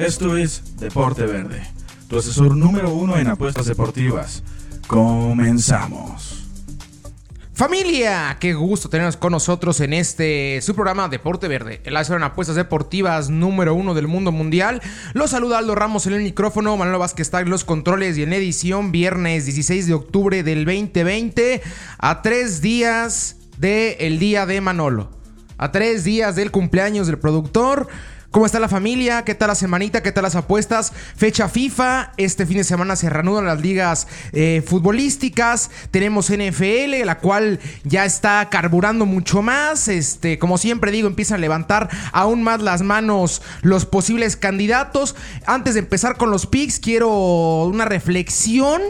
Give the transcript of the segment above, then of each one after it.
Esto es Deporte Verde, tu asesor número uno en apuestas deportivas. Comenzamos. Familia, qué gusto tenernos con nosotros en este su programa Deporte Verde, el asesor en apuestas deportivas número uno del mundo mundial. Los saluda Aldo Ramos en el micrófono, Manuel Vázquez está en los controles y en edición viernes 16 de octubre del 2020 a tres días del día de Manolo, a tres días del cumpleaños del productor. ¿Cómo está la familia? ¿Qué tal la semanita? ¿Qué tal las apuestas? Fecha FIFA. Este fin de semana se reanudan las ligas eh, futbolísticas. Tenemos NFL, la cual ya está carburando mucho más. Este, como siempre digo, empiezan a levantar aún más las manos los posibles candidatos. Antes de empezar con los picks, quiero una reflexión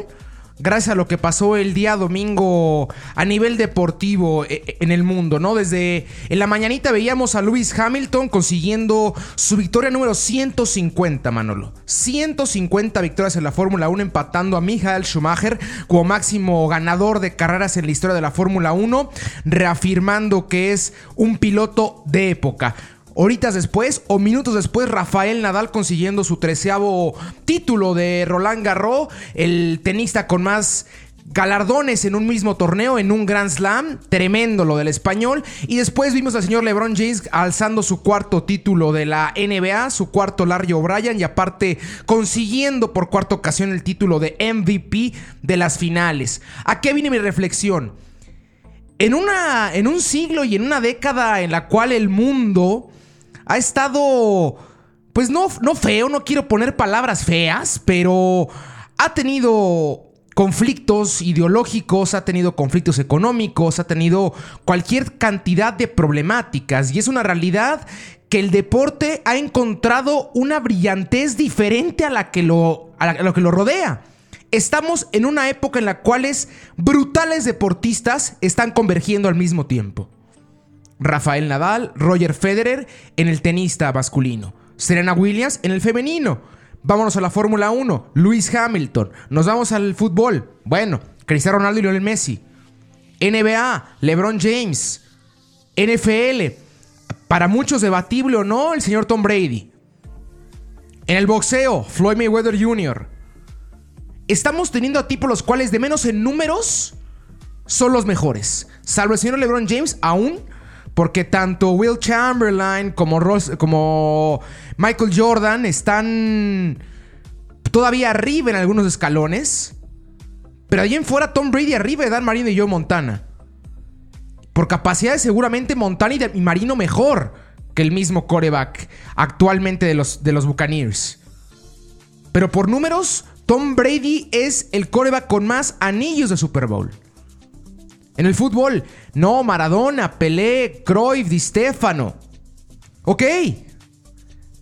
gracias a lo que pasó el día domingo a nivel deportivo eh, eh, en el mundo, ¿no? Desde en la mañanita veíamos a Lewis Hamilton consiguiendo su victoria número 150, Manolo. 150 victorias en la Fórmula 1, empatando a Michael Schumacher como máximo ganador de carreras en la historia de la Fórmula 1, reafirmando que es un piloto de época. Horitas después o minutos después, Rafael Nadal consiguiendo su treceavo título de Roland Garros, el tenista con más galardones en un mismo torneo, en un Grand Slam, tremendo lo del español. Y después vimos al señor LeBron James alzando su cuarto título de la NBA, su cuarto Larry O'Brien y aparte consiguiendo por cuarta ocasión el título de MVP de las finales. ¿A qué viene mi reflexión? En, una, en un siglo y en una década en la cual el mundo ha estado, pues no, no feo, no quiero poner palabras feas, pero ha tenido conflictos ideológicos, ha tenido conflictos económicos, ha tenido cualquier cantidad de problemáticas y es una realidad que el deporte ha encontrado una brillantez diferente a la que lo, a lo, que lo rodea. Estamos en una época en la cual brutales deportistas están convergiendo al mismo tiempo. Rafael Nadal, Roger Federer en el tenista masculino, Serena Williams en el femenino. Vámonos a la Fórmula 1, Lewis Hamilton. Nos vamos al fútbol. Bueno, Cristiano Ronaldo y Lionel Messi. NBA, LeBron James. NFL, para muchos debatible o no, el señor Tom Brady. En el boxeo, Floyd Mayweather Jr. Estamos teniendo a tipos los cuales de menos en números son los mejores. Salvo el señor LeBron James, aún porque tanto Will Chamberlain como, Michael Jordan están todavía arriba en algunos escalones. Pero allí en fuera Tom Brady arriba de Dan Marino y Joe Montana. Por capacidades seguramente Montana y, Marino mejor que el mismo coreback actualmente de los, de los Buccaneers. Pero por números, Tom Brady es el coreback con más anillos de Super Bowl. En el fútbol, no, Maradona, Pelé, Cruyff, Di Stefano. Ok.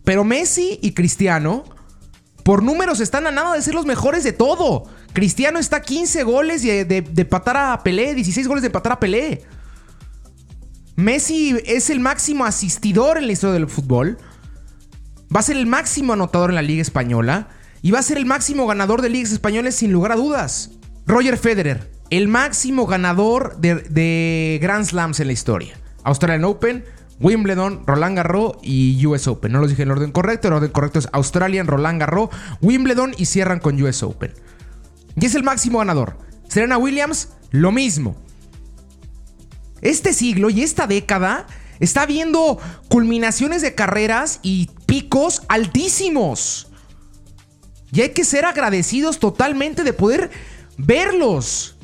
Pero Messi y Cristiano, por números, están a nada de ser los mejores de todo. Cristiano está a 15 goles de, de, de empatar a Pelé, 16 goles de empatar a Pelé. Messi es el máximo asistidor en la historia del fútbol. Va a ser el máximo anotador en la Liga Española. Y va a ser el máximo ganador de ligas españolas sin lugar a dudas. Roger Federer, el máximo ganador de, Grand Slams en la historia. Australian Open, Wimbledon, Roland Garros y US Open. No los dije en orden correcto, el orden correcto es Australian, Roland Garros, Wimbledon y cierran con US Open. Y es el máximo ganador. Serena Williams, lo mismo. Este siglo y esta década está viendo culminaciones de carreras y picos altísimos. Y hay que ser agradecidos totalmente de poder verlos.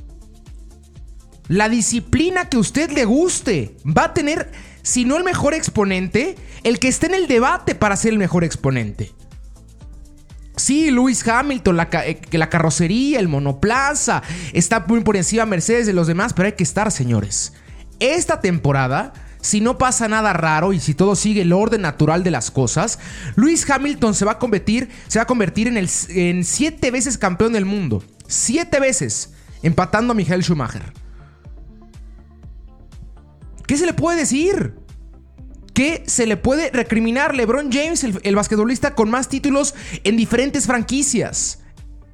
La disciplina que usted le guste va a tener, si no el mejor exponente, el que esté en el debate para ser el mejor exponente. Sí, Lewis Hamilton, la, eh, la carrocería, el monoplaza, está muy por encima Mercedes de los demás, pero hay que estar, señores. Esta temporada, si no pasa nada raro y si todo sigue el orden natural de las cosas, Lewis Hamilton se va a convertir, se va a convertir en, el, en siete veces campeón del mundo. Siete veces, empatando a Michael Schumacher. ¿Qué se le puede decir? ¿Qué se le puede recriminar? LeBron James, el, basquetbolista con más títulos en diferentes franquicias.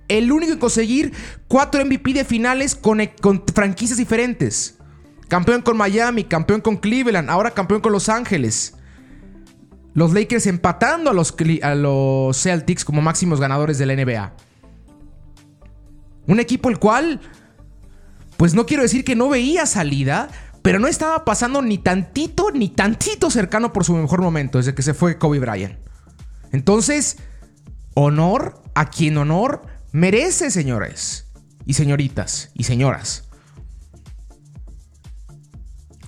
El único en conseguir cuatro MVP de finales con, con franquicias diferentes. Campeón con Miami, campeón con Cleveland, ahora campeón con Los Ángeles. los Lakers empatando a los, a los Celtics como máximos ganadores de la NBA. Un equipo el cual, pues no quiero decir que no veía salida, pero no estaba pasando ni tantito, ni tantito cercano por su mejor momento desde que se fue Kobe Bryant. Entonces, honor a quien honor merece, señores y señoritas y señoras.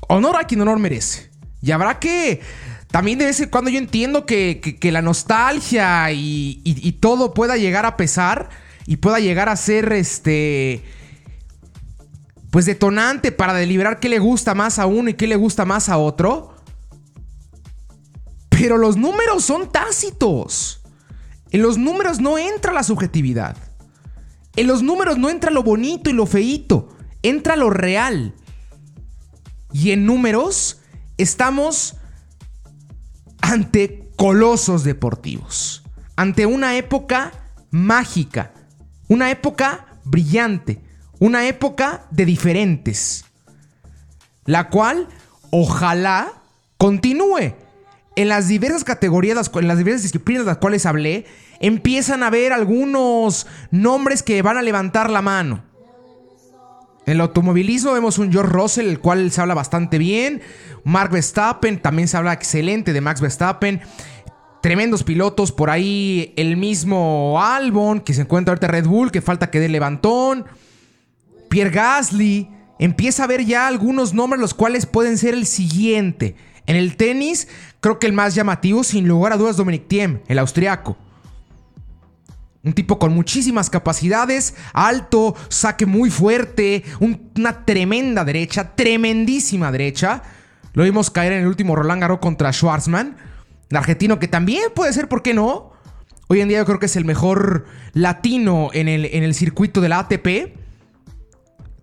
Honor a quien honor merece. Y habrá que también de vez en cuando yo entiendo que, la nostalgia y, todo pueda llegar a pesar y pueda llegar a ser este. Pues detonante para deliberar qué le gusta más a uno y qué le gusta más a otro. Pero los números son tácitos. En los números no entra la subjetividad. En los números no entra lo bonito y lo feito. Entra lo real. Y en números estamos ante colosos deportivos, ante una época mágica, una época brillante, una época de diferentes, la cual ojalá continúe. En las diversas categorías, en las diversas disciplinas de las cuales hablé, empiezan a ver algunos nombres que van a levantar la mano. En el automovilismo vemos un George Russell, el cual se habla bastante bien. Mark Verstappen, también se habla excelente de Max Verstappen. Tremendos pilotos, por ahí el mismo Albon, que se encuentra ahorita Red Bull, que falta que dé levantón. Pierre Gasly. Empieza a ver ya algunos nombres los cuales pueden ser el siguiente. En el tenis, creo que el más llamativo, sin lugar a dudas, Dominic Thiem, el austriaco. Un tipo con muchísimas capacidades, alto, saque muy fuerte, una tremenda derecha, tremendísima derecha. Lo vimos caer en el último Roland Garros contra Schwarzman, el argentino que también puede ser, ¿por qué no? Hoy en día yo creo que es el mejor latino en el, en el circuito de la ATP.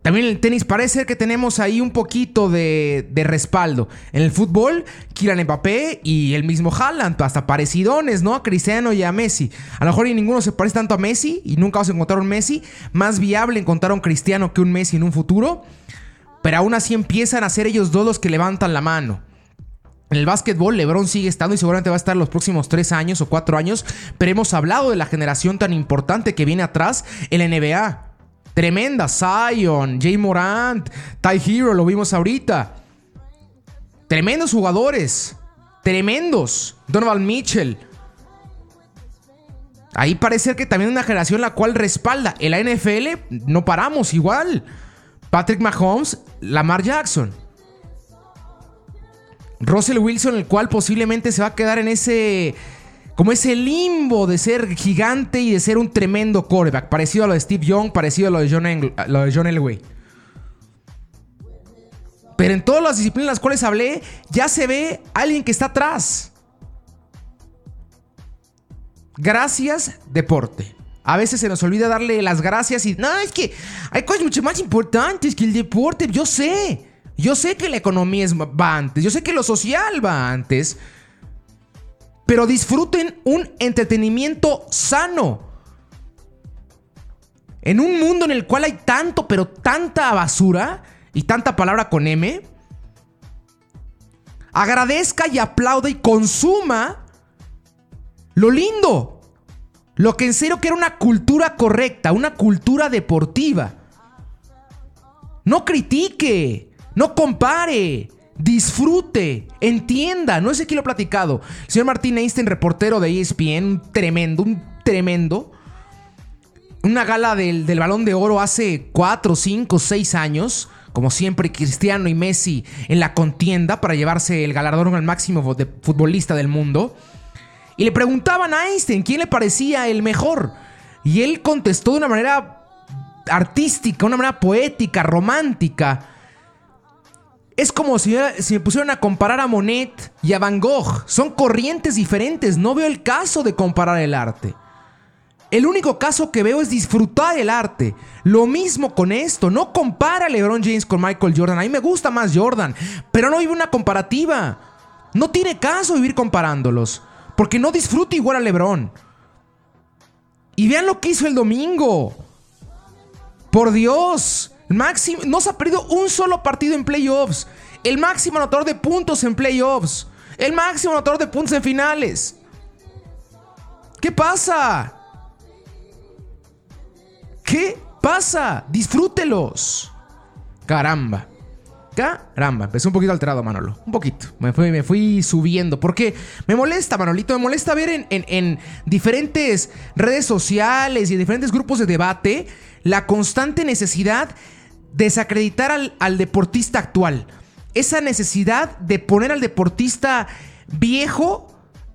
También en el tenis parece que tenemos ahí un poquito de, respaldo. En el fútbol, Kylian Mbappé y el mismo Haaland, hasta parecidones, ¿no? A Cristiano y a Messi. A lo mejor ni ninguno se parece tanto a Messi y nunca vas a encontrar un Messi. Más viable encontrar un Cristiano que un Messi en un futuro. Pero aún así empiezan a ser ellos dos los que levantan la mano. En el básquetbol, LeBron sigue estando y seguramente va a estar los próximos tres años o cuatro años. Pero hemos hablado de la generación tan importante que viene atrás en la NBA. Tremenda. Zion, Jay Morant, Ty Hero, lo vimos ahorita. Tremendos jugadores. Tremendos. Donovan Mitchell. Ahí parece que también una generación la cual respalda. En la NFL no paramos igual. Patrick Mahomes, Lamar Jackson. Russell Wilson, el cual posiblemente se va a quedar en ese como ese limbo de ser gigante y de ser un tremendo quarterback, parecido a lo de Steve Young, parecido a lo de John, de Elway. Pero en todas las disciplinas en las cuales hablé, ya se ve alguien que está atrás. Gracias, deporte. A veces se nos olvida darle las gracias y... No, es que hay cosas mucho más importantes que el deporte. Yo sé. Yo sé que la economía va antes. Yo sé que lo social va antes pero disfruten un entretenimiento sano. En un mundo en el cual hay tanto, pero tanta basura y tanta palabra con M, agradezca y aplaude y consuma lo lindo. Lo que en serio que era una cultura correcta, una cultura deportiva. No critique, no compare, disfrute, entienda. No sé quién lo platicado. señor Martín Einstein, reportero de ESPN, un tremendo, un tremendo. Una gala del, balón de oro hace 4, 5, 6 años. Como siempre, Cristiano y Messi en la contienda para llevarse el galardón al máximo futbolista del mundo. Y le preguntaban a Einstein quién le parecía el mejor. Y él contestó de una manera artística, una manera poética, romántica es como si, me pusieran a comparar a Monet y a Van Gogh. Son corrientes diferentes. No veo el caso de comparar el arte. El único caso que veo es disfrutar el arte. Lo mismo con esto. No compara a LeBron James con Michael Jordan. A mí me gusta más Jordan. Pero no vive una comparativa. No tiene caso vivir comparándolos. Porque no disfruta igual a LeBron. Y vean lo que hizo el domingo. Por Dios. Máximo, no se ha perdido un solo partido en playoffs. El máximo anotador de puntos en playoffs. El máximo anotador de puntos en finales. ¿Qué pasa? ¿Qué pasa? Disfrútelos. Caramba. Caramba, empecé un poquito alterado, Manolo. Un poquito. Me fui, subiendo. Porque me molesta, Manolito. Me molesta ver en, en diferentes redes sociales y en diferentes grupos de debate la constante necesidad desacreditar al, deportista actual. Esa necesidad de poner al deportista viejo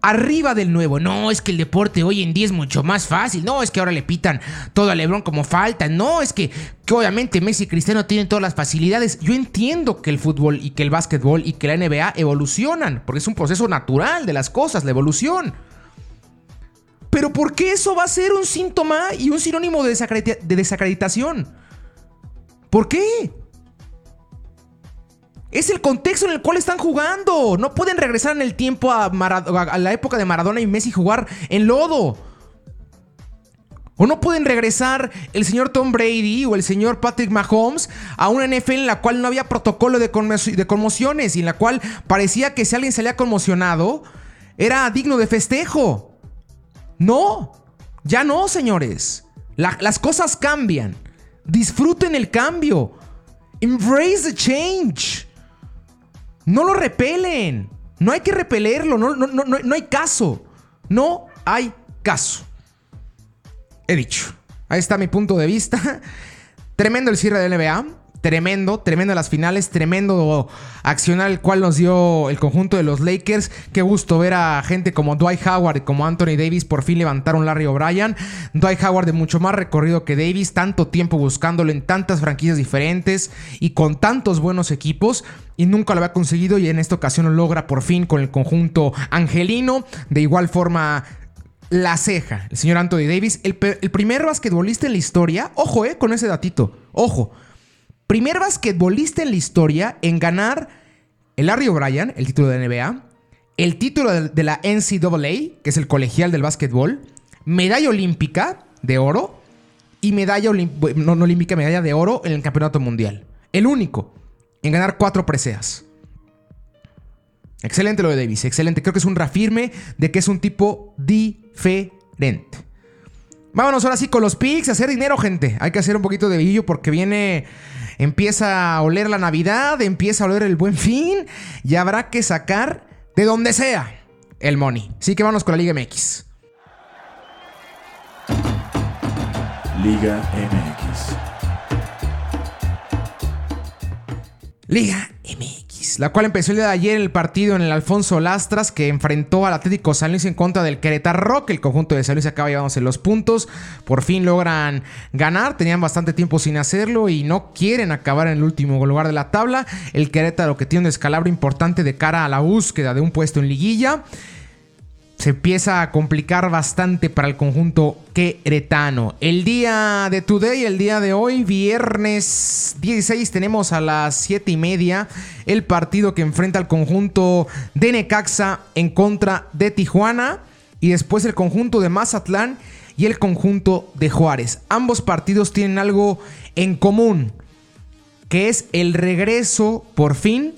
arriba del nuevo. No, es que el deporte hoy en día es mucho más fácil. No, es que ahora le pitan todo a Lebron como falta. No, es que, obviamente Messi y Cristiano tienen todas las facilidades. Yo entiendo que el fútbol y que el básquetbol y que la NBA evolucionan, porque es un proceso natural de las cosas, la evolución. Pero ¿por qué eso va a ser un síntoma y un sinónimo de, desacreditación? ¿Por qué? Es el contexto en el cual están jugando. No pueden regresar en el tiempo a, la época de Maradona y Messi jugar en lodo. O no pueden regresar el señor Tom Brady o el señor Patrick Mahomes a una NFL en la cual no había protocolo de, conmociones y en la cual parecía que si alguien salía conmocionado era digno de festejo. No, ya no, señores. las cosas cambian. Disfruten el cambio. Embrace the change. No lo repelen. No hay que repelerlo. No, no, no, no hay caso. No hay caso. He dicho. Ahí está mi punto de vista. Tremendo el cierre del NBA. Tremendo, tremendo las finales, tremendo accionar el cual nos dio el conjunto de los Lakers. Qué gusto ver a gente como Dwight Howard y como Anthony Davis por fin levantaron Larry O'Brien. Dwight Howard de mucho más recorrido que Davis, tanto tiempo buscándolo en tantas franquicias diferentes y con tantos buenos equipos y nunca lo había conseguido y en esta ocasión lo logra por fin con el conjunto angelino. De igual forma, la ceja, el señor Anthony Davis, el, el primer basquetbolista en la historia, ojo, eh, con ese datito, ojo, primer basquetbolista en la historia en ganar el Larry O'Brien, el título de NBA, el título de la NCAA, que es el colegial del básquetbol, medalla olímpica de oro y medalla no, olímpica, medalla de oro en el campeonato mundial. El único en ganar cuatro preseas. Excelente lo de Davis, excelente. Creo que es un reafirme de que es un tipo diferente. Vámonos ahora sí con los picks, hacer dinero, gente. Hay que hacer un poquito de billo porque viene empieza a oler la Navidad, empieza a oler el buen fin y habrá que sacar de donde sea el money. Así que vamos con la Liga MX. Liga MX. Liga MX la cual empezó el día de ayer el partido en el Alfonso Lastras que enfrentó al Atlético San Luis en contra del Querétaro Rock. El conjunto de San Luis acaba llevándose los puntos. Por fin logran ganar. Tenían bastante tiempo sin hacerlo y no quieren acabar en el último lugar de la tabla. El Querétaro que tiene un descalabro importante de cara a la búsqueda de un puesto en liguilla se empieza a complicar bastante para el conjunto queretano. El día de today, el día de hoy, viernes 16, tenemos a las 7 y media el partido que enfrenta al conjunto de Necaxa en contra de Tijuana y después el conjunto de Mazatlán y el conjunto de Juárez. Ambos partidos tienen algo en común, que es el regreso por fin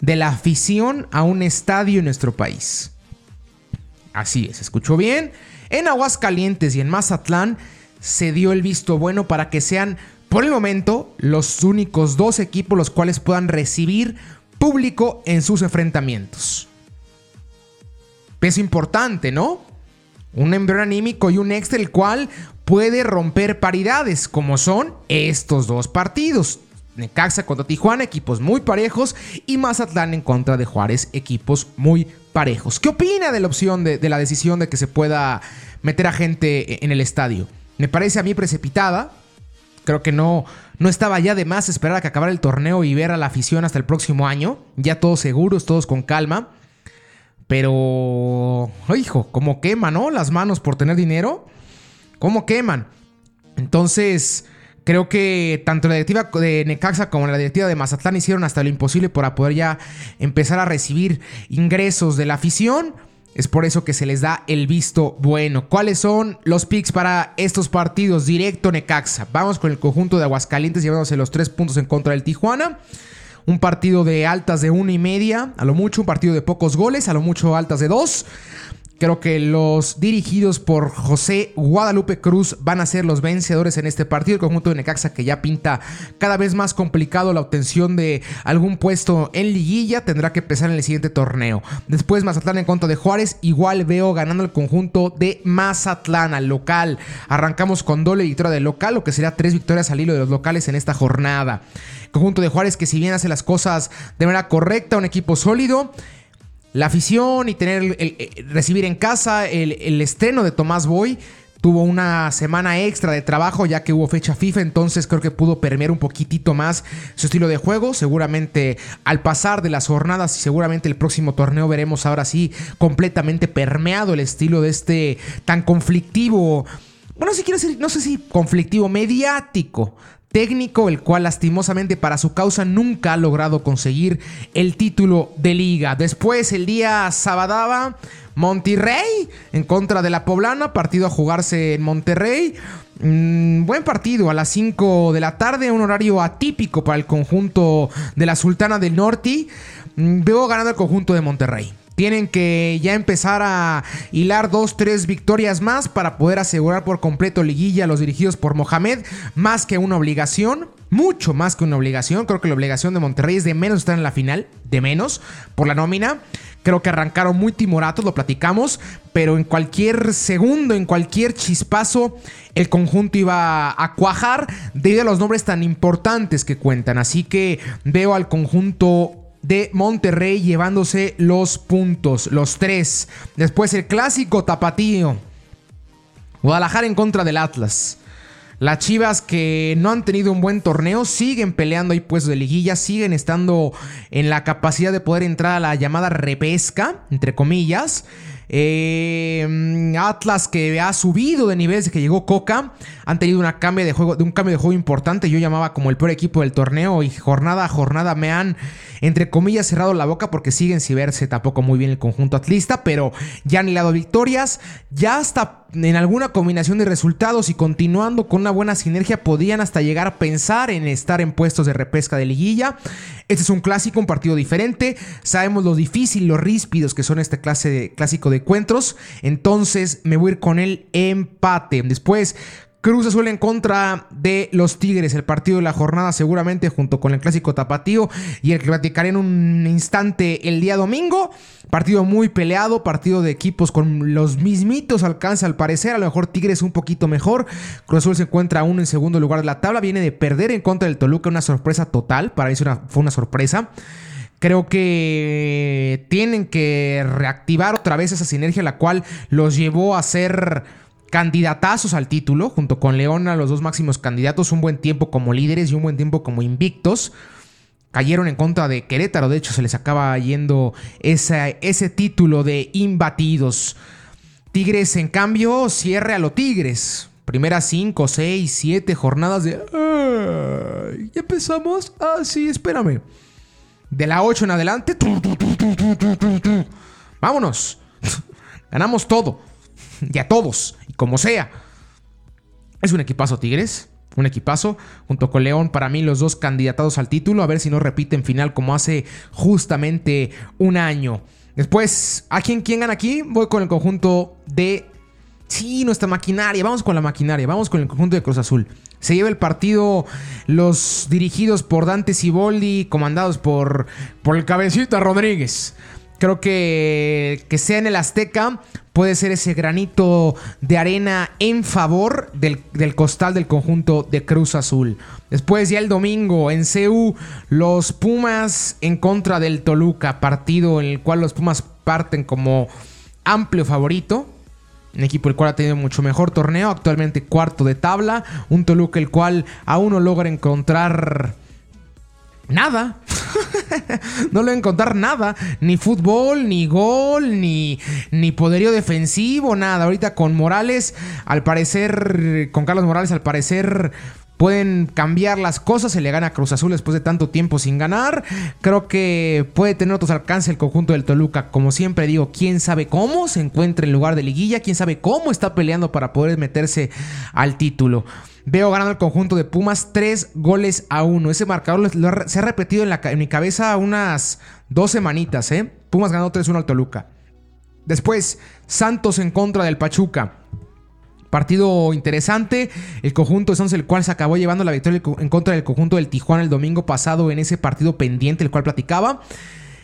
de la afición a un estadio en nuestro país. Así es, escuchó bien. En Aguascalientes y en Mazatlán se dio el visto bueno para que sean, por el momento, los únicos dos equipos los cuales puedan recibir público en sus enfrentamientos. Peso importante, ¿no? Un embrión anímico y un extra el cual puede romper paridades, como son estos dos partidos. Necaxa contra Tijuana, equipos muy parejos, y Mazatlán en contra de Juárez, equipos muy parejos. ¿Qué opina de la opción de, la decisión de que se pueda meter a gente en el estadio? Me parece a mí precipitada. Creo que no, no estaba ya de más esperar a que acabara el torneo y ver a la afición hasta el próximo año. Ya todos seguros, todos con calma. Pero, hijo, ¿cómo queman, no? Las manos por tener dinero. ¿Cómo queman? Entonces, Creo que tanto la directiva de Necaxa como la directiva de Mazatlán hicieron hasta lo imposible para poder ya empezar a recibir ingresos de la afición. Es por eso que se les da el visto bueno. ¿Cuáles son los picks para estos partidos? Directo Necaxa. Vamos con el conjunto de Aguascalientes llevándose los tres puntos en contra del Tijuana. un partido de altas de una y media, a lo mucho un partido de pocos goles, a lo mucho altas de dos. Creo que los dirigidos por José Guadalupe Cruz van a ser los vencedores en este partido. El conjunto de Necaxa que ya pinta cada vez más complicado la obtención de algún puesto en liguilla tendrá que pesar en el siguiente torneo. Después Mazatlán en contra de Juárez. Igual veo ganando el conjunto de Mazatlán al local. Arrancamos con doble victoria del local, lo que sería tres victorias al hilo de los locales en esta jornada. conjunto de Juárez que si bien hace las cosas de manera correcta, un equipo sólido la afición y tener recibir en casa el, estreno de Tomás Boy. Tuvo una semana extra de trabajo ya que hubo fecha FIFA, entonces creo que pudo permear un poquitito más su estilo de juego. Seguramente al pasar de las jornadas y seguramente el próximo torneo veremos ahora sí completamente permeado el estilo de este tan conflictivo. Bueno, si quiero decir, no sé si conflictivo, mediático técnico, el cual lastimosamente para su causa nunca ha logrado conseguir el título de liga. Después, el día sabadaba, Monterrey en contra de la Poblana, partido a jugarse en Monterrey. Mm, buen partido a las 5 de la tarde, un horario atípico para el conjunto de la Sultana del Norte. Mm, veo ganando el conjunto de Monterrey. Tienen que ya empezar a hilar dos, tres victorias más para poder asegurar por completo liguilla a los dirigidos por Mohamed, más que una obligación. Mucho más que una obligación. Creo que la obligación de Monterrey es de menos estar en la final, de menos, por la nómina. Creo que arrancaron muy timoratos, lo platicamos, pero en cualquier segundo, en cualquier chispazo, el conjunto iba a cuajar debido a los nombres tan importantes que cuentan. Así que veo al conjunto de Monterrey llevándose los puntos, los tres. Después el clásico tapatío. Guadalajara en contra del Atlas. Las Chivas que no han tenido un buen torneo siguen peleando ahí puestos de liguilla, siguen estando en la capacidad de poder entrar a la llamada repesca, entre comillas. Eh, Atlas que ha subido de nivel desde que llegó Coca. Han tenido una cambio de juego, un cambio de juego importante. Yo llamaba como el peor equipo del torneo. Y jornada a jornada me han, entre comillas, cerrado la boca. Porque siguen sin verse tampoco muy bien el conjunto atlista. Pero ya han hilado victorias. Ya hasta en alguna combinación de resultados y continuando con una buena sinergia, podían hasta llegar a pensar en estar en puestos de repesca de liguilla. Este es un clásico, un partido diferente. Sabemos lo difícil, lo ríspidos que son este clase de, clásico de encuentros. Entonces me voy a ir con el empate. Después, Cruz Azul en contra de los Tigres, el partido de la jornada seguramente junto con el clásico tapatío y el que platicaré en un instante el día domingo. Partido muy peleado, partido de equipos con los mismitos alcance al parecer, a lo mejor Tigres un poquito mejor. Cruz Azul se encuentra aún en segundo lugar de la tabla, viene de perder en contra del Toluca, una sorpresa total, para eso fue una sorpresa. Creo que tienen que reactivar otra vez esa sinergia la cual los llevó a ser candidatazos al título, junto con Leona, los dos máximos candidatos, un buen tiempo como líderes y un buen tiempo como invictos. Cayeron en contra de Querétaro, de hecho se les acaba yendo ese título de imbatidos. Tigres, en cambio, cierre a los Tigres. Primeras 5, 6, 7 jornadas de... ¿Ya empezamos? Ah, sí, espérame. De la 8 en adelante... Vámonos. Ganamos todo. Y a todos como sea. Es un equipazo Tigres. Un equipazo, junto con León, para mí los dos candidatados al título, a ver si no repiten final como hace justamente un año. Después, ¿a quién, quién gana aquí? Voy con el conjunto de... Sí, nuestra maquinaria, vamos con la maquinaria, vamos con el conjunto de Cruz Azul. Se lleva el partido los dirigidos por Dante Siboldi, comandados por, por el cabecita Rodríguez. Creo que que sea en el Azteca puede ser ese granito de arena en favor del, costal del conjunto de Cruz Azul. Después ya el domingo en CU, los Pumas en contra del Toluca, partido en el cual los Pumas parten como amplio favorito. Un equipo el cual ha tenido mucho mejor torneo, actualmente cuarto de tabla. Un Toluca el cual aún no logra encontrar nada. no le voy a encontrar nada. Ni fútbol, ni gol, ni, ni poderío defensivo, nada. Ahorita con Morales, al parecer, con Carlos Morales, al parecer, pueden cambiar las cosas. Se le gana a Cruz Azul después de tanto tiempo sin ganar. Creo que puede tener otros alcances el conjunto del Toluca. Como siempre digo, quién sabe cómo se encuentra en lugar de liguilla, quién sabe cómo está peleando para poder meterse al título. Veo ganando el conjunto de Pumas 3 goles a 1. Ese marcador se ha repetido en, en mi cabeza unas dos semanitas, ¿eh? Pumas ganó 3-1 al Toluca. Después, Santos en contra del Pachuca. Partido interesante. El conjunto de Santos, el cual se acabó llevando la victoria en contra del conjunto del Tijuana el domingo pasado en ese partido pendiente, el cual platicaba.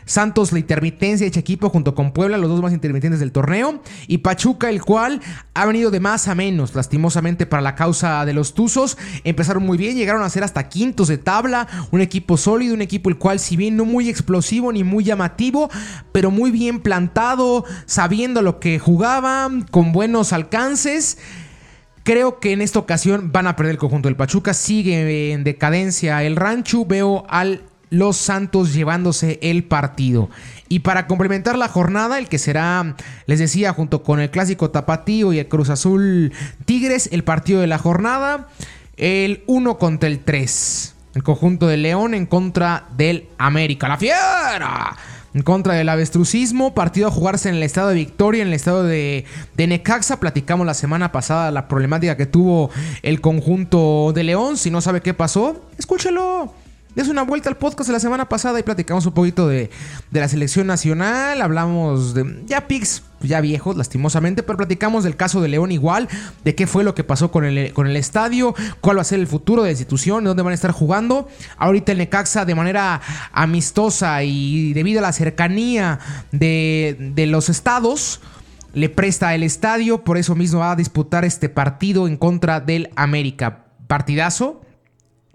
Santos, la intermitencia de este equipo junto con Puebla, los dos más intermitentes del torneo. Y Pachuca, el cual ha venido de más a menos, lastimosamente para la causa de los Tuzos. Empezaron muy bien, llegaron a ser hasta quintos de tabla. Un equipo sólido, un equipo el cual, si bien no muy explosivo ni muy llamativo, pero muy bien plantado, sabiendo lo que jugaban, con buenos alcances. Creo que en esta ocasión van a perder el conjunto del Pachuca. Sigue en decadencia el rancho. Veo al los Santos llevándose el partido. Y para complementar la jornada, el que será, les decía, junto con el clásico Tapatío y el Cruz Azul Tigres, el partido de la jornada, el 1 contra el 3. El conjunto de León en contra del América. ¡La fiera! En contra del avestrucismo, partido a jugarse en el estado de Victoria, en el estado de, de Necaxa. Platicamos la semana pasada la problemática que tuvo el conjunto de León. Si no sabe qué pasó, escúchelo des una vuelta al podcast de la semana pasada y platicamos un poquito de, la selección nacional. Hablamos de ya pics ya viejos, lastimosamente, pero platicamos del caso de León igual, de qué fue lo que pasó con el, con el estadio, cuál va a ser el futuro de la institución, dónde van a estar jugando. Ahorita el Necaxa de manera amistosa y debido a la cercanía de, de los estados le presta el estadio, por eso mismo va a disputar este partido en contra del América. Partidazo,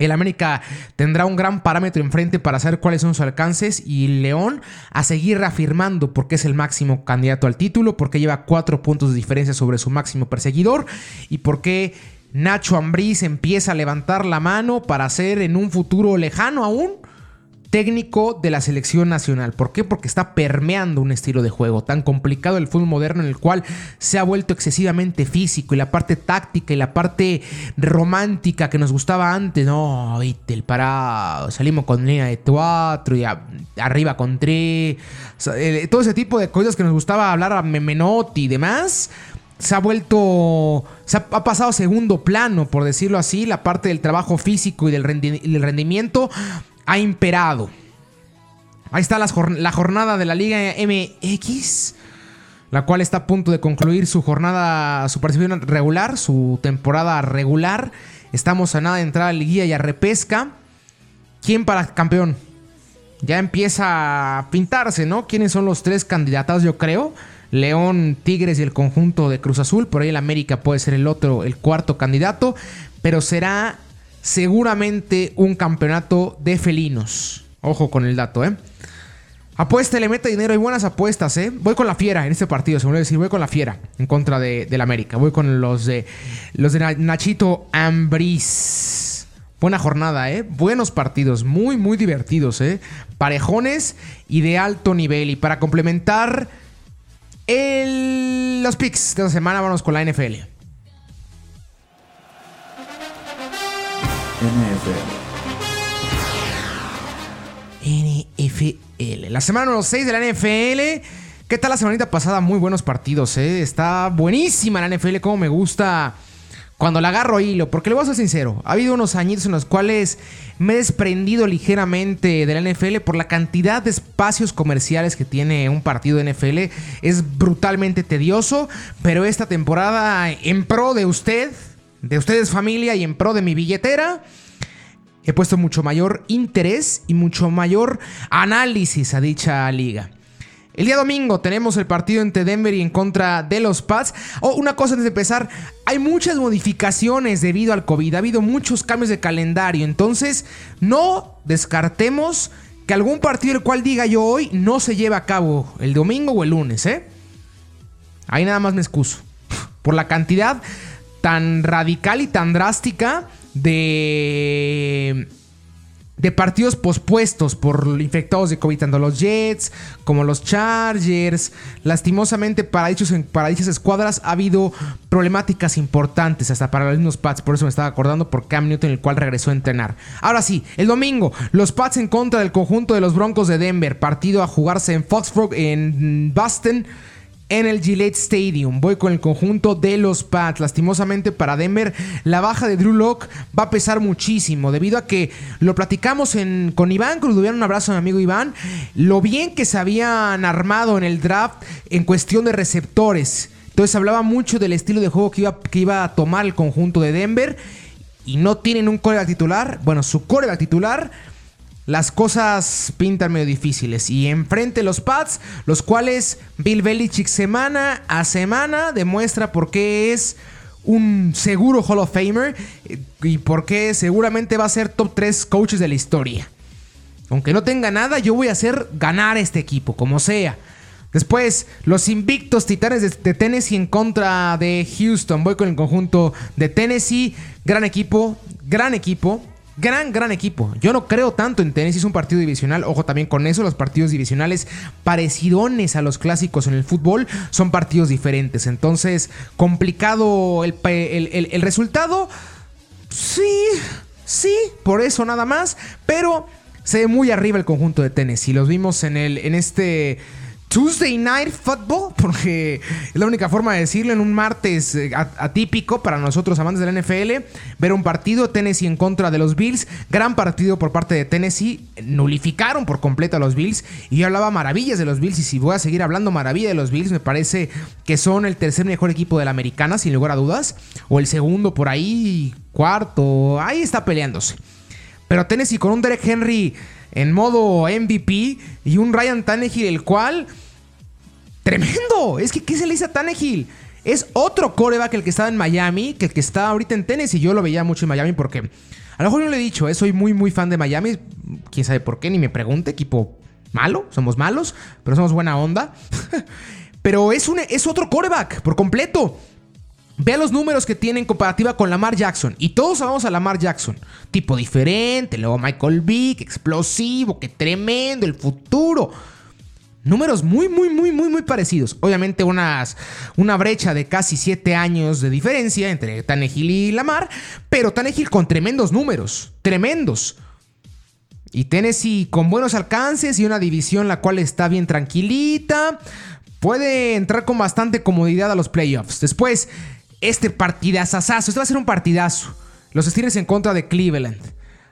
el América tendrá un gran parámetro enfrente para saber cuáles son sus alcances y León a seguir reafirmando porque es el máximo candidato al título, porque lleva cuatro puntos de diferencia sobre su máximo perseguidor y porque Nacho Ambriz empieza a levantar la mano para ser en un futuro lejano aún técnico de la selección nacional. ¿Por qué? Porque está permeando un estilo de juego tan complicado el fútbol moderno en el cual se ha vuelto excesivamente físico y la parte táctica y la parte romántica que nos gustaba antes. No, viste, el parado, salimos con línea de cuatro y arriba con tres. todo ese tipo de cosas que nos gustaba hablar a Memenotti y demás se ha vuelto, se ha, pasado a segundo plano, por decirlo así, la parte del trabajo físico y del rendimiento ha imperado. Ahí está la, jornada de la Liga MX, la cual está a punto de concluir su jornada, su participación regular, su temporada regular. Estamos a nada de entrar a liguilla y a repesca. ¿Quién para campeón? Ya empieza a pintarse, ¿no? ¿Quiénes son los tres candidatos, yo creo? León, Tigres y el conjunto de Cruz Azul. Por ahí el América puede ser el otro, el cuarto candidato. Pero será seguramente un campeonato de felinos. Ojo con el dato, ¿eh? Apuesta, le mete dinero. Hay buenas apuestas, ¿eh? Voy con la fiera en este partido, se me decir. Voy con la fiera en contra de, del América. Voy con los de, los de Nachito Ambriz. Buena jornada, ¿eh? Buenos partidos, muy, muy divertidos, ¿eh? Parejones y de alto nivel. Y para complementar el, los picks de la semana, vamos con la NFL. NFL. NFL. La semana número 6 de la NFL. ¿Qué tal la semanita pasada? Muy buenos partidos, ¿eh? Está buenísima la NFL, como me gusta cuando la agarro hilo. Porque le voy a ser sincero, ha habido unos añitos en los cuales me he desprendido ligeramente de la NFL por la cantidad de espacios comerciales que tiene un partido de NFL. Es brutalmente tedioso, pero esta temporada en pro de usted de ustedes familia y en pro de mi billetera, he puesto mucho mayor interés y mucho mayor análisis a dicha liga. El día domingo tenemos el partido entre Denver y en contra de los Pats. Oh, una cosa antes de empezar, hay muchas modificaciones debido al COVID, ha habido muchos cambios de calendario, entonces no descartemos que algún partido el cual diga yo hoy no se lleve a cabo el domingo o el lunes, ¿eh? Ahí nada más me excuso. Por la cantidad tan radical y tan drástica de de partidos pospuestos por infectados de COVID, tanto los Jets como los Chargers. Lastimosamente para, dichos, para dichas escuadras ha habido problemáticas importantes, hasta para los mismos Pats. Por eso me estaba acordando por Cam Newton, el cual regresó a entrenar. Ahora sí, el domingo, los Pats en contra del conjunto de los Broncos de Denver. Partido a jugarse en Foxborough, en Boston en el Gillette Stadium. Voy con el conjunto de los Pats. Lastimosamente para Denver, la baja de Drew Locke va a pesar muchísimo debido a que lo platicamos con Iván Cruduvian. Un abrazo amigo Iván. Lo bien que se habían armado en el draft en cuestión de receptores. Entonces hablaba mucho del estilo de juego que iba, que iba a tomar el conjunto de Denver. Y no tienen un coreback titular. Bueno, su coreback titular las cosas pintan medio difíciles. Y enfrente los Pats, los cuales Bill Belichick semana a semana demuestra por qué es un seguro Hall of Famer eh, y por qué seguramente va a ser top 3 coaches de la historia. Aunque no tenga nada, yo voy a hacer ganar este equipo, como sea. Después, los invictos titanes de, Tennessee en contra de Houston. Voy con el conjunto de Tennessee. Gran equipo, gran equipo gran, gran equipo. Yo no creo tanto en Tennessee, es un partido divisional. Ojo también con eso, los partidos divisionales parecidones a los clásicos en el fútbol son partidos diferentes. Entonces, complicado el, el resultado. Sí, sí, por eso nada más. Pero se ve muy arriba el conjunto de Tennessee. Los vimos en, el, en este Tuesday Night Football, porque es la única forma de decirlo en un martes eh, atípico para nosotros amantes de la NFL, ver un partido Tennessee en contra de los Bills, gran partido por parte de Tennessee, nulificaron por completo a los Bills y yo hablaba maravillas de los Bills y si voy a seguir hablando maravilla de los Bills, me parece que son el tercer mejor equipo de la americana, sin lugar a dudas, o el segundo por ahí, cuarto, ahí está peleándose. Pero Tennessee con un Derek Henry en modo MVP y un Ryan Tannehill, el cual. ¡Tremendo! Es que, ¿qué se le dice a Tannehill? Es otro coreback el que estaba en Miami que el que está ahorita en Tennessee. Yo lo veía mucho en Miami porque. A lo mejor yo no le he dicho, eh, soy muy, muy fan de Miami. Quién sabe por qué, ni me pregunte. Equipo malo, somos malos, pero somos buena onda. pero es, un, es otro coreback por completo. Vea los números que tiene en comparativa con Lamar Jackson. Y todos vamos a Lamar Jackson. Tipo diferente, luego Michael Vick, explosivo, que tremendo, el futuro. Números muy, muy, muy, muy, muy parecidos. Obviamente unas, una brecha de casi 7 años de diferencia entre Tannehill y Lamar, pero Tannehill con tremendos números, tremendos. Y Tennessee con buenos alcances y una división la cual está bien tranquilita. Puede entrar con bastante comodidad a los playoffs. Después, este partidazazazo. Este va a ser un partidazo. Los Steelers en contra de Cleveland.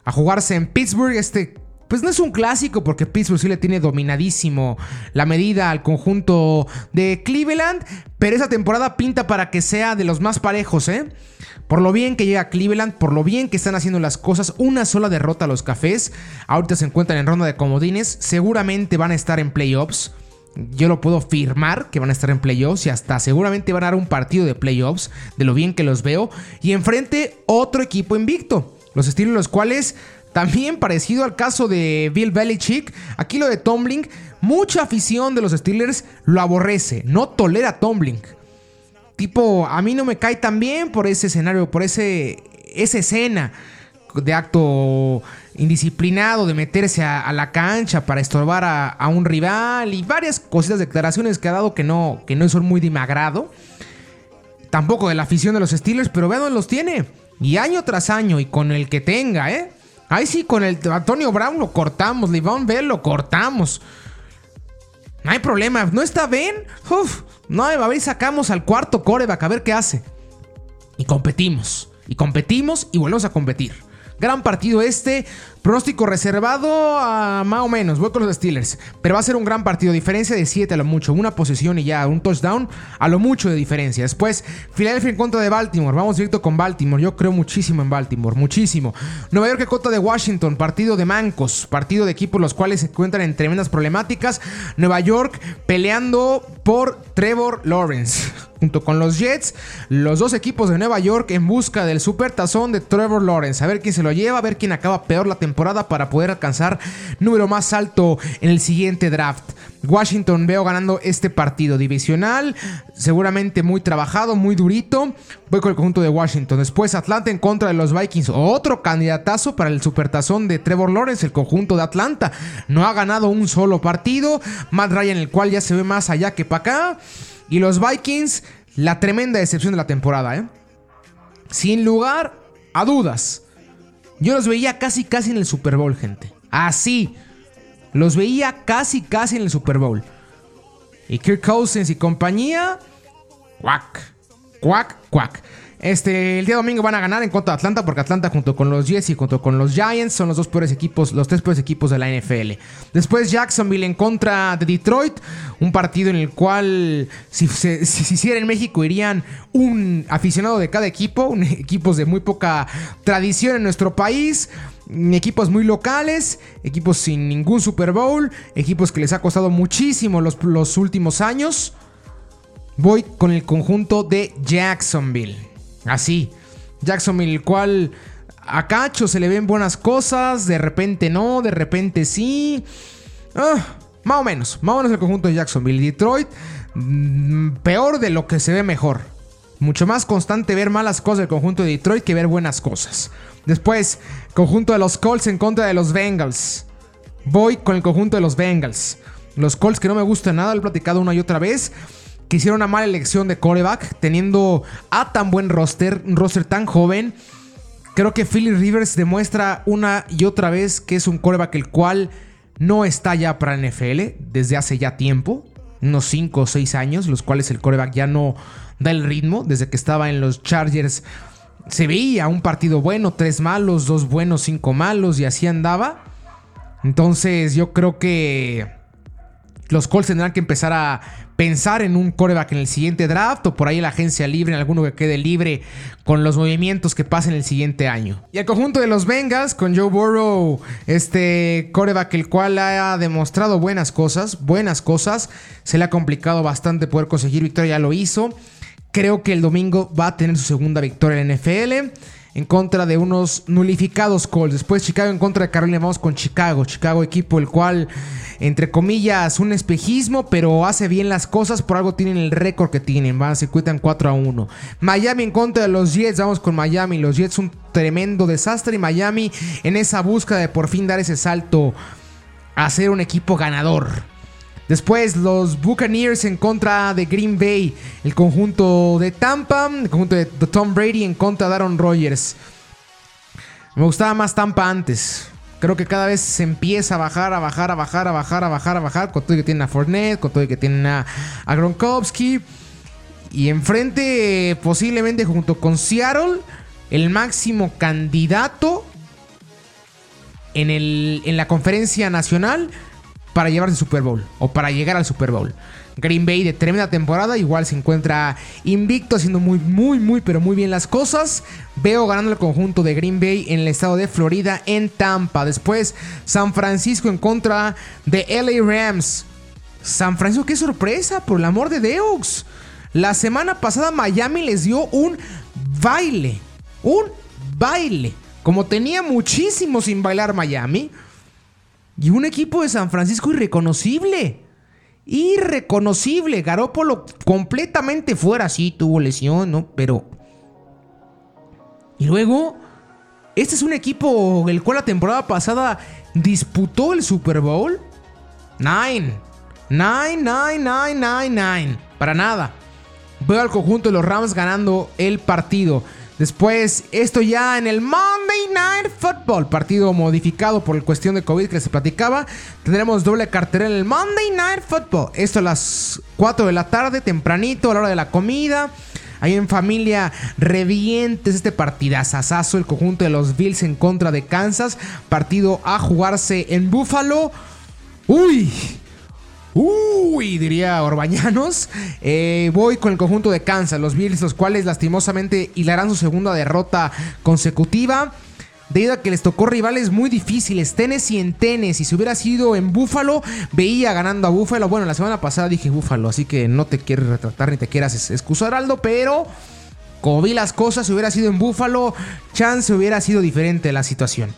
A jugarse en Pittsburgh. Este, pues no es un clásico porque Pittsburgh sí le tiene dominadísimo la medida al conjunto de Cleveland. Pero esa temporada pinta para que sea de los más parejos, ¿eh? Por lo bien que llega Cleveland, por lo bien que están haciendo las cosas, una sola derrota a los cafés. Ahorita se encuentran en ronda de comodines. Seguramente van a estar en playoffs yo lo puedo firmar que van a estar en playoffs y hasta seguramente van a dar un partido de playoffs de lo bien que los veo. Y enfrente otro equipo invicto. Los estilos los cuales también parecido al caso de Bill Belichick, aquí lo de Tomlin, mucha afición de los Steelers lo aborrece, no tolera a Tomlin. Tipo, a mí no me cae tan bien por ese escenario, por ese, esa escena de acto indisciplinado de meterse a, la cancha para estorbar a, un rival y varias cositas, declaraciones que ha dado que no, que no son muy de. Tampoco de la afición de los Steelers, pero vean dónde los tiene. Y año tras año y con el que tenga, ¿eh? Ahí sí, con el Antonio Brown lo cortamos, Livon Bell lo cortamos. No hay problema, no está Ben. Uf, no, a ver, sacamos al cuarto coreback a ver qué hace. Y competimos. Y competimos y volvemos a competir. Gran partido este. Pronóstico reservado a más o menos. Voy con los Steelers. Pero va a ser un gran partido. Diferencia de 7 a lo mucho. Una posesión y ya un touchdown a lo mucho de diferencia. Después, Philadelphia en contra de Baltimore. Vamos directo con Baltimore. Yo creo muchísimo en Baltimore. Muchísimo. Nueva York en contra de Washington. Partido de mancos. Partido de equipos los cuales se encuentran en tremendas problemáticas. Nueva York peleando por Trevor Lawrence. Junto con los Jets, los dos equipos de Nueva York en busca del super tazón de Trevor Lawrence. A ver quién se lo lleva, a ver quién acaba peor la temporada para poder alcanzar número más alto en el siguiente draft. Washington veo ganando este partido divisional, seguramente muy trabajado, muy durito. Voy con el conjunto de Washington. Después Atlanta en contra de los Vikings. Otro candidatazo para el supertazón de Trevor Lawrence, el conjunto de Atlanta. No ha ganado un solo partido. Matt Ryan, el cual ya se ve más allá que para acá. Y los Vikings, la tremenda decepción de la temporada, ¿eh? Sin lugar a dudas. Yo los veía casi, casi en el Super Bowl, gente. Así. Los veía casi, casi en el Super Bowl. y Kirk Cousins y compañía. Cuac, cuac, cuac. Este, el día domingo van a ganar en contra de Atlanta porque Atlanta junto con los Jets y junto con los Giants son los dos peores equipos, los tres peores equipos de la NFL. Después Jacksonville en contra de Detroit, un partido en el cual si se si hiciera en México irían un aficionado de cada equipo, equipos de muy poca tradición en nuestro país equipos muy locales, equipos sin ningún Super Bowl, equipos que les ha costado muchísimo los, los, últimos años. Voy con el conjunto de Jacksonville. Así. Jacksonville, el cual a Cacho se le ven buenas cosas, de repente no, de repente sí. Ah, más o menos, más o menos el conjunto de Jacksonville. Detroit, mm, peor de lo que se ve mejor. Mucho más constante ver malas cosas del conjunto de Detroit que ver buenas cosas. Después, conjunto de los Colts en contra de los Bengals. Voy con el conjunto de los Bengals. Los Colts que no me gustan nada, lo he platicado una y otra vez que hicieron una mala elección de coreback, teniendo a tan buen roster, un roster tan joven. Creo que Philly Rivers demuestra una y otra vez que es un coreback el cual no está ya para NFL desde hace ya tiempo, unos 5 o 6 años, los cuales el coreback ya no da el ritmo. Desde que estaba en los Chargers se veía un partido bueno, tres malos, dos buenos, cinco malos y así andaba. Entonces yo creo que los Colts tendrán que empezar a pensar en un coreback en el siguiente draft o por ahí la agencia libre, en alguno que quede libre con los movimientos que pasen el siguiente año. Y el conjunto de los Bengals con Joe Burrow, este coreback el cual ha demostrado buenas cosas, buenas cosas, se le ha complicado bastante poder conseguir victoria, ya lo hizo. Creo que el domingo va a tener su segunda victoria en NFL en contra de unos nulificados Colts. Después Chicago en contra de Carolina. Vamos con Chicago. Chicago equipo el cual, entre comillas, un espejismo, pero hace bien las cosas. Por algo tienen el récord que tienen. Van, se cuitan 4 a 1. Miami en contra de los Jets. Vamos con Miami. Los Jets un tremendo desastre. Y Miami en esa búsqueda de por fin dar ese salto a ser un equipo ganador. Después los Buccaneers en contra de Green Bay. El conjunto de Tampa. El conjunto de Tom Brady en contra de Aaron Rodgers. Me gustaba más Tampa antes. Creo que cada vez se empieza a bajar, a bajar, a bajar, a bajar, a bajar, a bajar. Con todo que tienen a Fournette, con todo que tienen a, Gronkowski. Y enfrente, posiblemente junto con Seattle, el máximo candidato en, el, en la conferencia nacional para llevarse Super Bowl o para llegar al Super Bowl. Green Bay de tremenda temporada, igual se encuentra invicto, haciendo muy, muy, muy, pero muy bien las cosas. Veo ganando el conjunto de Green Bay en el estado de Florida, en Tampa. Después, San Francisco en contra de LA Rams. San Francisco, qué sorpresa, por el amor de Deus. La semana pasada Miami les dio un baile. Un baile. Como tenía muchísimo sin bailar Miami. Y un equipo de San Francisco irreconocible. Irreconocible. Garópolo completamente fuera. Sí, tuvo lesión, ¿no? Pero. Y luego. Este es un equipo el cual la temporada pasada disputó el Super Bowl. Nine. Nine, nine, nine, nine, nine. Para nada. Veo al conjunto de los Rams ganando el partido. Después, esto ya en el Monday Night Football, partido modificado por cuestión de COVID que se platicaba. Tendremos doble cartera en el Monday Night Football. Esto a las 4 de la tarde, tempranito, a la hora de la comida. Ahí en familia, revientes este partidazazazo, el conjunto de los Bills en contra de Kansas. Partido a jugarse en Buffalo. Uy, Uy, diría Orbañanos. Eh, voy con el conjunto de Kansas, los Bills, los cuales lastimosamente hilarán su segunda derrota consecutiva. Debido a que les tocó rivales muy difíciles, Tennessee en Tennessee. Si hubiera sido en Búfalo, veía ganando a Búfalo. Bueno, la semana pasada dije Búfalo, así que no te quiero retratar ni te quieras excusar, Aldo, pero como vi las cosas, si hubiera sido en Búfalo, chance hubiera sido diferente la situación.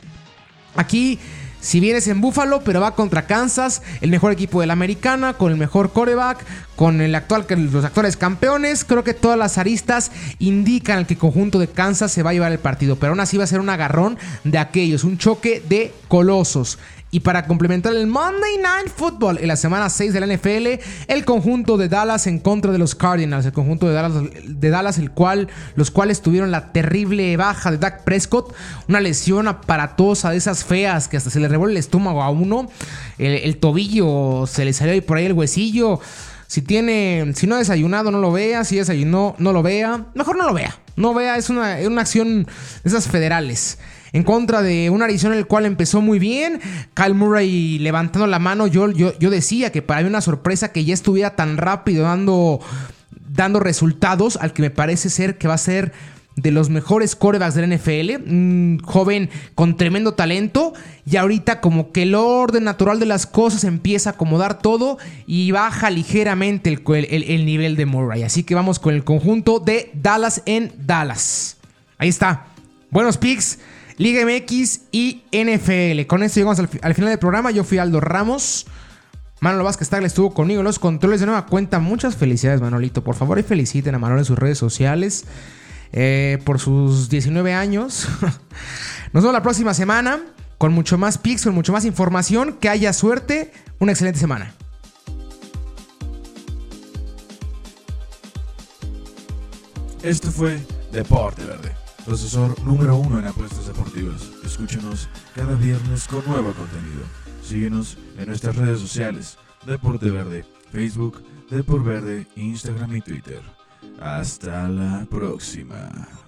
Aquí si vienes en Buffalo, pero va contra Kansas, el mejor equipo de la americana, con el mejor coreback, con el actual, los actuales campeones, creo que todas las aristas indican que el conjunto de Kansas se va a llevar el partido, pero aún así va a ser un agarrón de aquellos, un choque de colosos. Y para complementar el Monday Night Football en la semana 6 de la NFL, el conjunto de Dallas en contra de los Cardinals, el conjunto de Dallas, el cual, los cuales tuvieron la terrible baja de Dak Prescott, una lesión aparatosa de esas feas que hasta se le revuelve el estómago a uno, el, tobillo se le salió ahí por ahí el huesillo. Si tiene, si no ha desayunado, no lo vea. Si desayunó, no lo vea. Mejor no lo vea. No vea, es una, una acción de esas federales. En contra de un Arizona el cual empezó muy bien. Kyle Murray levantando la mano. Yo, yo, yo decía que para mí una sorpresa que ya estuviera tan rápido dando, dando resultados al que me parece ser que va a ser de los mejores corebacks del NFL, un joven con tremendo talento y ahorita como que el orden natural de las cosas empieza a acomodar todo y baja ligeramente el, el, nivel de Murray. Así que vamos con el conjunto de Dallas en Dallas. Ahí está. Buenos picks. Liga MX y NFL. Con esto llegamos al, final del programa. Yo fui Aldo Ramos. Manolo Vázquez Tagle estuvo conmigo en los controles de nueva cuenta. Muchas felicidades, Manolito. Por favor, y feliciten a Manolo en sus redes sociales. Eh, por sus 19 años. Nos vemos la próxima semana con mucho más pics, con mucho más información. Que haya suerte. Una excelente semana. Esto fue Deporte Verde, profesor número uno en apuestas deportivas. Escúchenos cada viernes con nuevo contenido. Síguenos en nuestras redes sociales, Deporte Verde, Facebook, Deporte Verde, Instagram y Twitter. Hasta la próxima.